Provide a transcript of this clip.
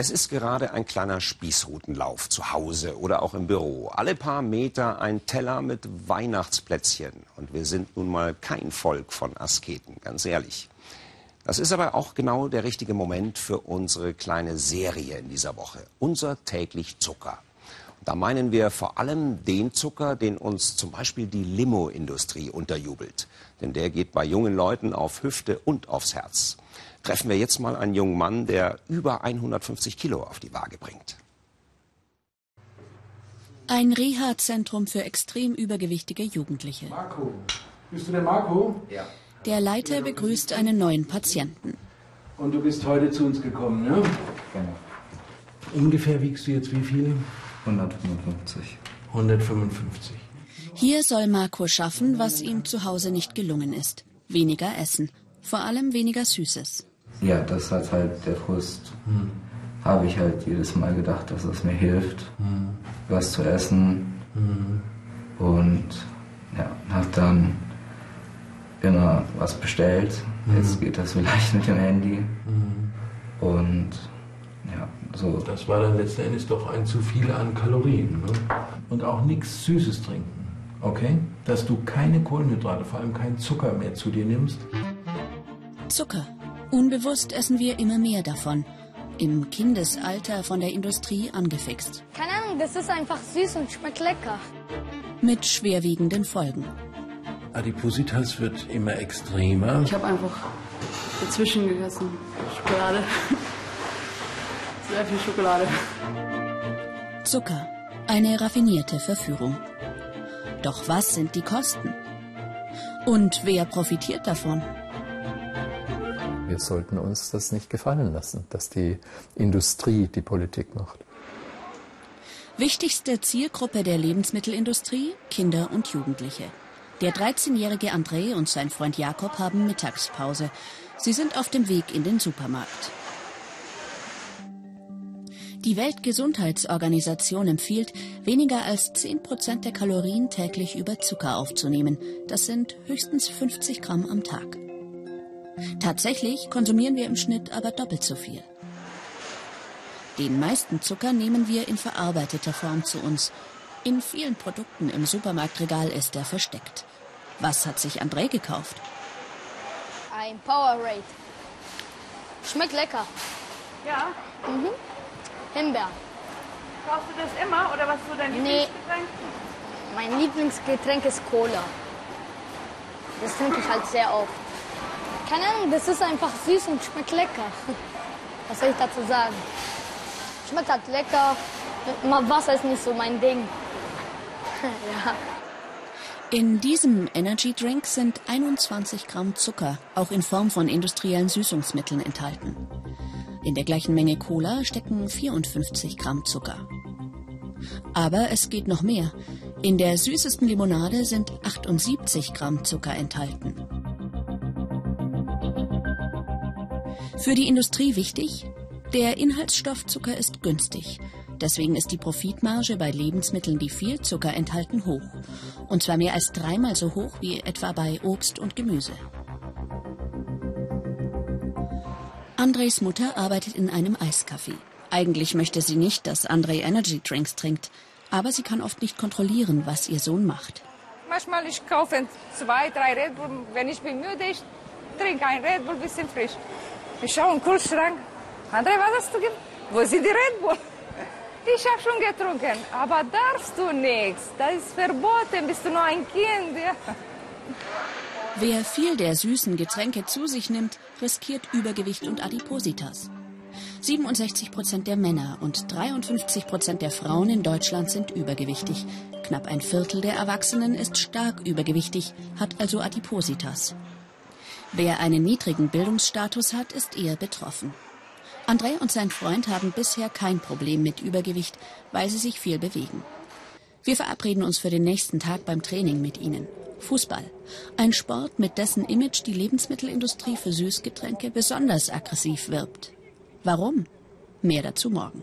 Es ist gerade ein kleiner Spießrutenlauf zu Hause oder auch im Büro. Alle paar Meter ein Teller mit Weihnachtsplätzchen. Und wir sind nun mal kein Volk von Asketen, ganz ehrlich. Das ist aber auch genau der richtige Moment für unsere kleine Serie in dieser Woche. Unser täglich Zucker. Da meinen wir vor allem den Zucker, den uns zum Beispiel die Limo-Industrie unterjubelt. Denn der geht bei jungen Leuten auf Hüfte und aufs Herz. Treffen wir jetzt mal einen jungen Mann, der über 150 Kilo auf die Waage bringt. Ein Reha-Zentrum für extrem übergewichtige Jugendliche. Marco, bist du der Marco? Ja. Der Leiter begrüßt einen neuen Patienten. Und du bist heute zu uns gekommen, ne? Genau. Ungefähr wiegst du jetzt wie viel? 155. 155. Hier soll Marco schaffen, was ihm zu Hause nicht gelungen ist. Weniger essen. Vor allem weniger Süßes. Ja, das hat halt der Frust. Habe ich halt jedes Mal gedacht, dass es mir hilft, was zu essen. Und ja, habe dann immer was bestellt. Jetzt geht das vielleicht mit dem Handy. Und ja, so. Das war dann letzten Endes doch ein zu viel an Kalorien. Ne? Und auch nichts Süßes trinken. Okay? Dass du keine Kohlenhydrate, vor allem keinen Zucker mehr zu dir nimmst. Zucker. Unbewusst essen wir immer mehr davon. Im Kindesalter von der Industrie angefixt. Keine Ahnung, das ist einfach süß und schmeckt lecker. Mit schwerwiegenden Folgen. Adipositas wird immer extremer. Ich habe einfach dazwischen gegessen. Schokolade. Sehr viel Schokolade. Zucker. Eine raffinierte Verführung. Doch was sind die Kosten? Und wer profitiert davon? Wir sollten uns das nicht gefallen lassen, dass die Industrie die Politik macht. Wichtigste Zielgruppe der Lebensmittelindustrie? Kinder und Jugendliche. Der 13-jährige André und sein Freund Jakob haben Mittagspause. Sie sind auf dem Weg in den Supermarkt. Die Weltgesundheitsorganisation empfiehlt, weniger als 10 Prozent der Kalorien täglich über Zucker aufzunehmen. Das sind höchstens 50 Gramm am Tag. Tatsächlich konsumieren wir im Schnitt aber doppelt so viel. Den meisten Zucker nehmen wir in verarbeiteter Form zu uns. In vielen Produkten im Supermarktregal ist er versteckt. Was hat sich André gekauft? Ein Powerade. Schmeckt lecker. Ja, Mhm. Himbeer. kaufst du das immer oder was ist so dein Nee. Lieblingsgetränk? Mein Lieblingsgetränk ist Cola. Das trinke ich halt sehr oft. Keine Ahnung, das ist einfach süß und schmeckt lecker. Was soll ich dazu sagen? Schmeckt halt lecker. Mal Wasser ist nicht so mein Ding. ja. In diesem Energy Drink sind 21 Gramm Zucker, auch in Form von industriellen Süßungsmitteln enthalten. In der gleichen Menge Cola stecken 54 Gramm Zucker. Aber es geht noch mehr. In der süßesten Limonade sind 78 Gramm Zucker enthalten. Für die Industrie wichtig, der Inhaltsstoff Zucker ist günstig. Deswegen ist die Profitmarge bei Lebensmitteln, die viel Zucker enthalten, hoch. Und zwar mehr als dreimal so hoch wie etwa bei Obst und Gemüse. Andres Mutter arbeitet in einem Eiscafé. Eigentlich möchte sie nicht, dass André Energy Drinks trinkt, aber sie kann oft nicht kontrollieren, was ihr Sohn macht. Manchmal ich kaufe zwei, drei Red Bull. Wenn ich bin müde, ich trinke ein Red Bull, bisschen frisch. Ich schaue im Kühlschrank. André, was hast du gegeben? Wo sind die Red Bull? Ich habe schon getrunken, aber darfst du nichts. Das ist verboten, bist du nur ein Kind. Ja. Wer viel der süßen Getränke zu sich nimmt, riskiert Übergewicht und Adipositas. 67 Prozent der Männer und 53 Prozent der Frauen in Deutschland sind übergewichtig. Knapp ein Viertel der Erwachsenen ist stark übergewichtig, hat also Adipositas. Wer einen niedrigen Bildungsstatus hat, ist eher betroffen. André und sein Freund haben bisher kein Problem mit Übergewicht, weil sie sich viel bewegen. Wir verabreden uns für den nächsten Tag beim Training mit ihnen. Fußball. Ein Sport, mit dessen Image die Lebensmittelindustrie für Süßgetränke besonders aggressiv wirbt. Warum? Mehr dazu morgen.